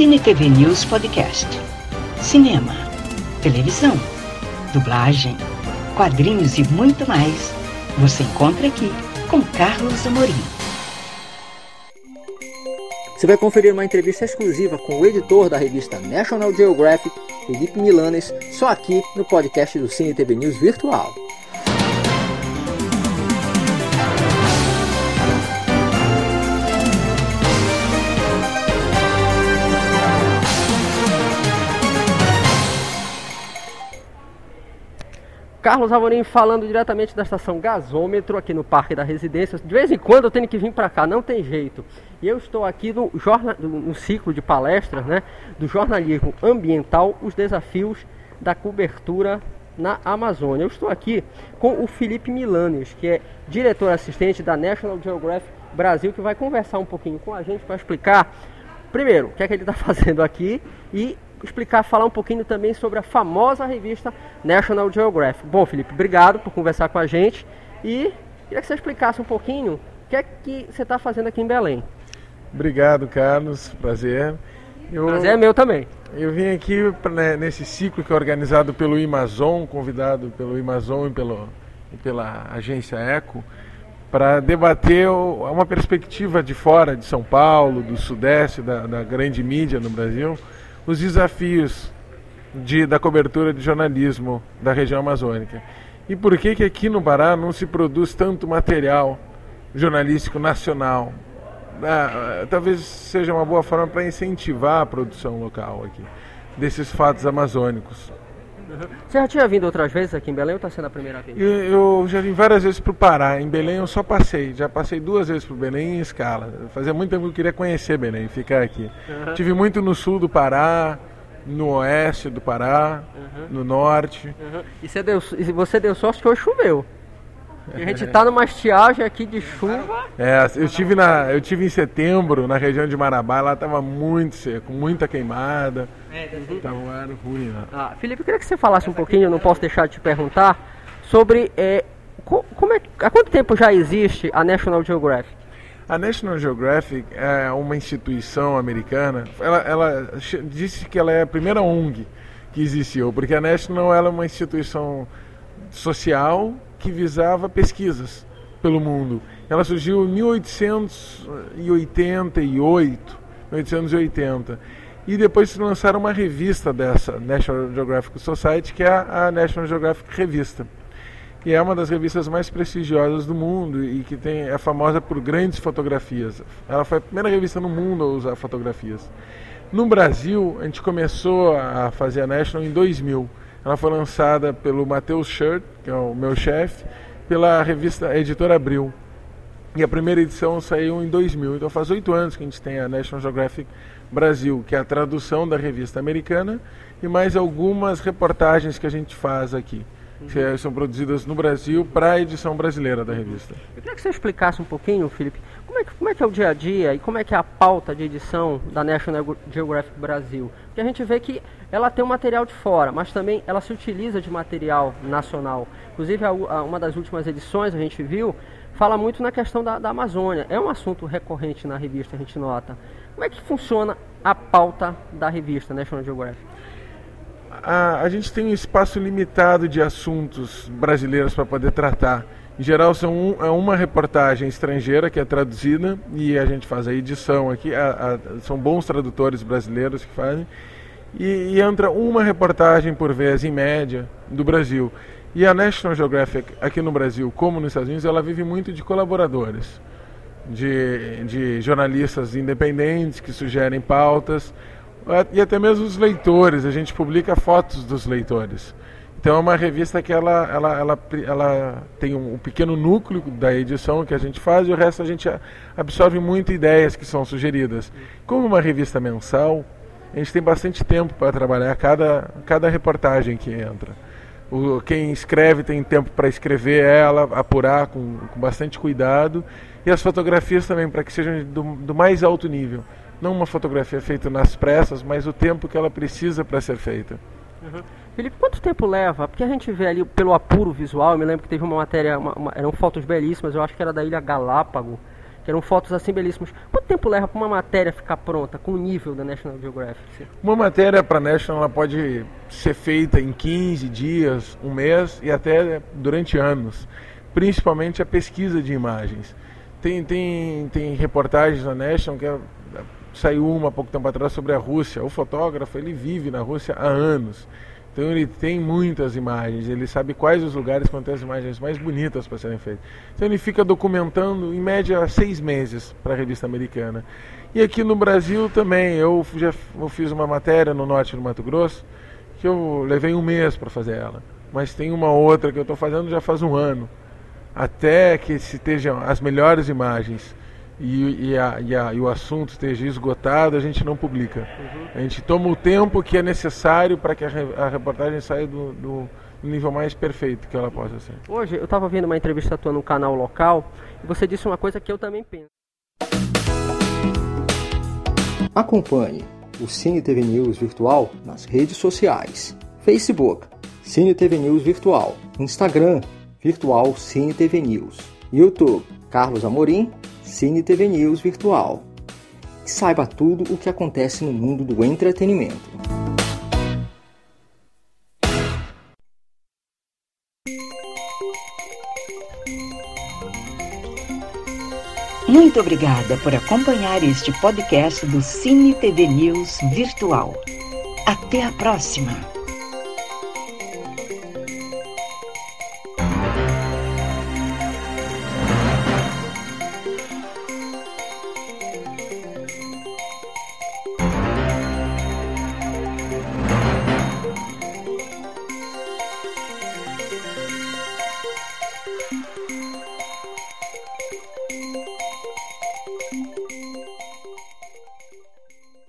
Cine TV News Podcast. Cinema, televisão, dublagem, quadrinhos e muito mais. Você encontra aqui com Carlos Amorim. Você vai conferir uma entrevista exclusiva com o editor da revista National Geographic, Felipe Milanes, só aqui no podcast do Cine TV News Virtual. Carlos Amorim falando diretamente da estação Gasômetro aqui no Parque da Residência. De vez em quando eu tenho que vir para cá, não tem jeito. E eu estou aqui no, jornal, no ciclo de palestras né, do jornalismo ambiental, os desafios da cobertura na Amazônia. Eu estou aqui com o Felipe Milanes, que é diretor assistente da National Geographic Brasil, que vai conversar um pouquinho com a gente para explicar, primeiro, o que é que ele está fazendo aqui e explicar, falar um pouquinho também sobre a famosa revista National Geographic. Bom, Felipe, obrigado por conversar com a gente e queria que você explicasse um pouquinho o que é que você está fazendo aqui em Belém. Obrigado, Carlos. Prazer. Eu, Prazer é meu também. Eu vim aqui né, nesse ciclo que é organizado pelo Amazon, convidado pelo Amazon e, pelo, e pela agência Eco, para debater uma perspectiva de fora de São Paulo, do Sudeste, da, da grande mídia no Brasil, os desafios de, da cobertura de jornalismo da região amazônica. E por que, que aqui no Pará não se produz tanto material jornalístico nacional? Ah, talvez seja uma boa forma para incentivar a produção local aqui, desses fatos amazônicos. Você já tinha vindo outras vezes aqui em Belém ou está sendo a primeira vez? Eu, eu já vim várias vezes para o Pará. Em Belém eu só passei. Já passei duas vezes para Belém em escala. Fazia muito tempo que eu queria conhecer Belém, ficar aqui. Uhum. Tive muito no sul do Pará, no oeste do Pará, uhum. no norte. Uhum. E, você deu, e você deu sorte que hoje choveu. A gente está numa estiagem aqui de chuva. É, eu tive, na, eu tive em setembro na região de Marabá, lá estava muito seco, muita queimada. É, Tava um ar ruim lá. Ah, Felipe, eu queria que você falasse um pouquinho, eu não posso deixar de te perguntar, sobre é, como é, há quanto tempo já existe a National Geographic? A National Geographic é uma instituição americana. Ela, ela disse que ela é a primeira ONG que existiu, porque a National ela é uma instituição social que visava pesquisas pelo mundo. Ela surgiu em 1888, 1880. E depois se lançaram uma revista dessa, National Geographic Society, que é a National Geographic Revista. E é uma das revistas mais prestigiosas do mundo e que tem, é famosa por grandes fotografias. Ela foi a primeira revista no mundo a usar fotografias. No Brasil, a gente começou a fazer a National em 2000. Ela foi lançada pelo Matheus Shirt, que é o meu chefe, pela revista Editora Abril. E a primeira edição saiu em 2000. Então faz oito anos que a gente tem a National Geographic Brasil, que é a tradução da revista americana, e mais algumas reportagens que a gente faz aqui. Que são produzidas no Brasil para a edição brasileira da revista. Eu queria que você explicasse um pouquinho, Felipe, como é, que, como é que é o dia a dia e como é que é a pauta de edição da National Geographic Brasil? Porque a gente vê que ela tem um material de fora, mas também ela se utiliza de material nacional. Inclusive, a, a, uma das últimas edições a gente viu fala muito na questão da, da, Amazônia. É um assunto recorrente na revista, a gente nota. Como é que funciona a pauta da revista National Geographic? A, a gente tem um espaço limitado de assuntos brasileiros para poder tratar. Em geral, são um, é uma reportagem estrangeira que é traduzida e a gente faz a edição aqui. A, a, são bons tradutores brasileiros que fazem. E, e, entra uma reportagem por vez, em média, do Brasil. E a National Geographic, aqui no Brasil, como nos Estados Unidos, ela vive muito de colaboradores, de, de jornalistas independentes que sugerem pautas, e até mesmo os leitores. A gente publica fotos dos leitores. Então é uma revista que ela, ela, ela, ela tem um, pequeno núcleo da edição que a gente faz e o resto a gente absorve muito ideias que são sugeridas. Como uma revista mensal, a gente tem bastante tempo para trabalhar cada, cada reportagem que entra. O, quem escreve tem tempo para escrever ela, apurar com, com bastante cuidado. E as fotografias também, para que sejam do, do mais alto nível. Não uma fotografia feita nas pressas, mas o tempo que ela precisa para ser feita. Uhum. Felipe, quanto tempo leva? Porque a gente vê ali pelo apuro visual, eu me lembro que teve uma matéria, uma, uma, eram fotos belíssimas, eu acho que era da Ilha Galápago, que eram fotos assim belíssimas. Quanto tempo leva para uma matéria ficar pronta com o nível da National Geographic? Uma matéria para a National ela pode ser feita em 15 dias, um mês e até durante anos, principalmente a pesquisa de imagens. Tem, tem, tem reportagens na National que é, saiu uma há pouco tempo atrás sobre a Rússia. O fotógrafo ele vive na Rússia há anos. Então ele tem muitas imagens, ele sabe quais os lugares que tem as imagens mais bonitas para serem feitas. Então ele fica documentando em média seis meses para a revista americana. E aqui no Brasil também, eu já eu fiz uma matéria no norte do Mato Grosso que eu levei um mês para fazer ela. Mas tem uma outra que eu estou fazendo já faz um ano. Até que se estejam as melhores imagens e, e, a, e, a, e, o assunto esteja esgotado, a gente não publica. Uhum. A gente toma o tempo que é necessário para que a, a, reportagem saia do, do, nível mais perfeito que ela possa ser. Hoje eu estava vendo uma entrevista tua no canal local e você disse uma coisa que eu também penso. Acompanhe o Cine TV News Virtual nas redes sociais. Facebook, Cine TV News Virtual. Instagram, Virtual Cine TV News. YouTube, Carlos Amorim Cine TV News Virtual. Saiba tudo o que acontece no mundo do entretenimento. Muito obrigada por acompanhar este podcast do Cine TV News Virtual. Até a próxima!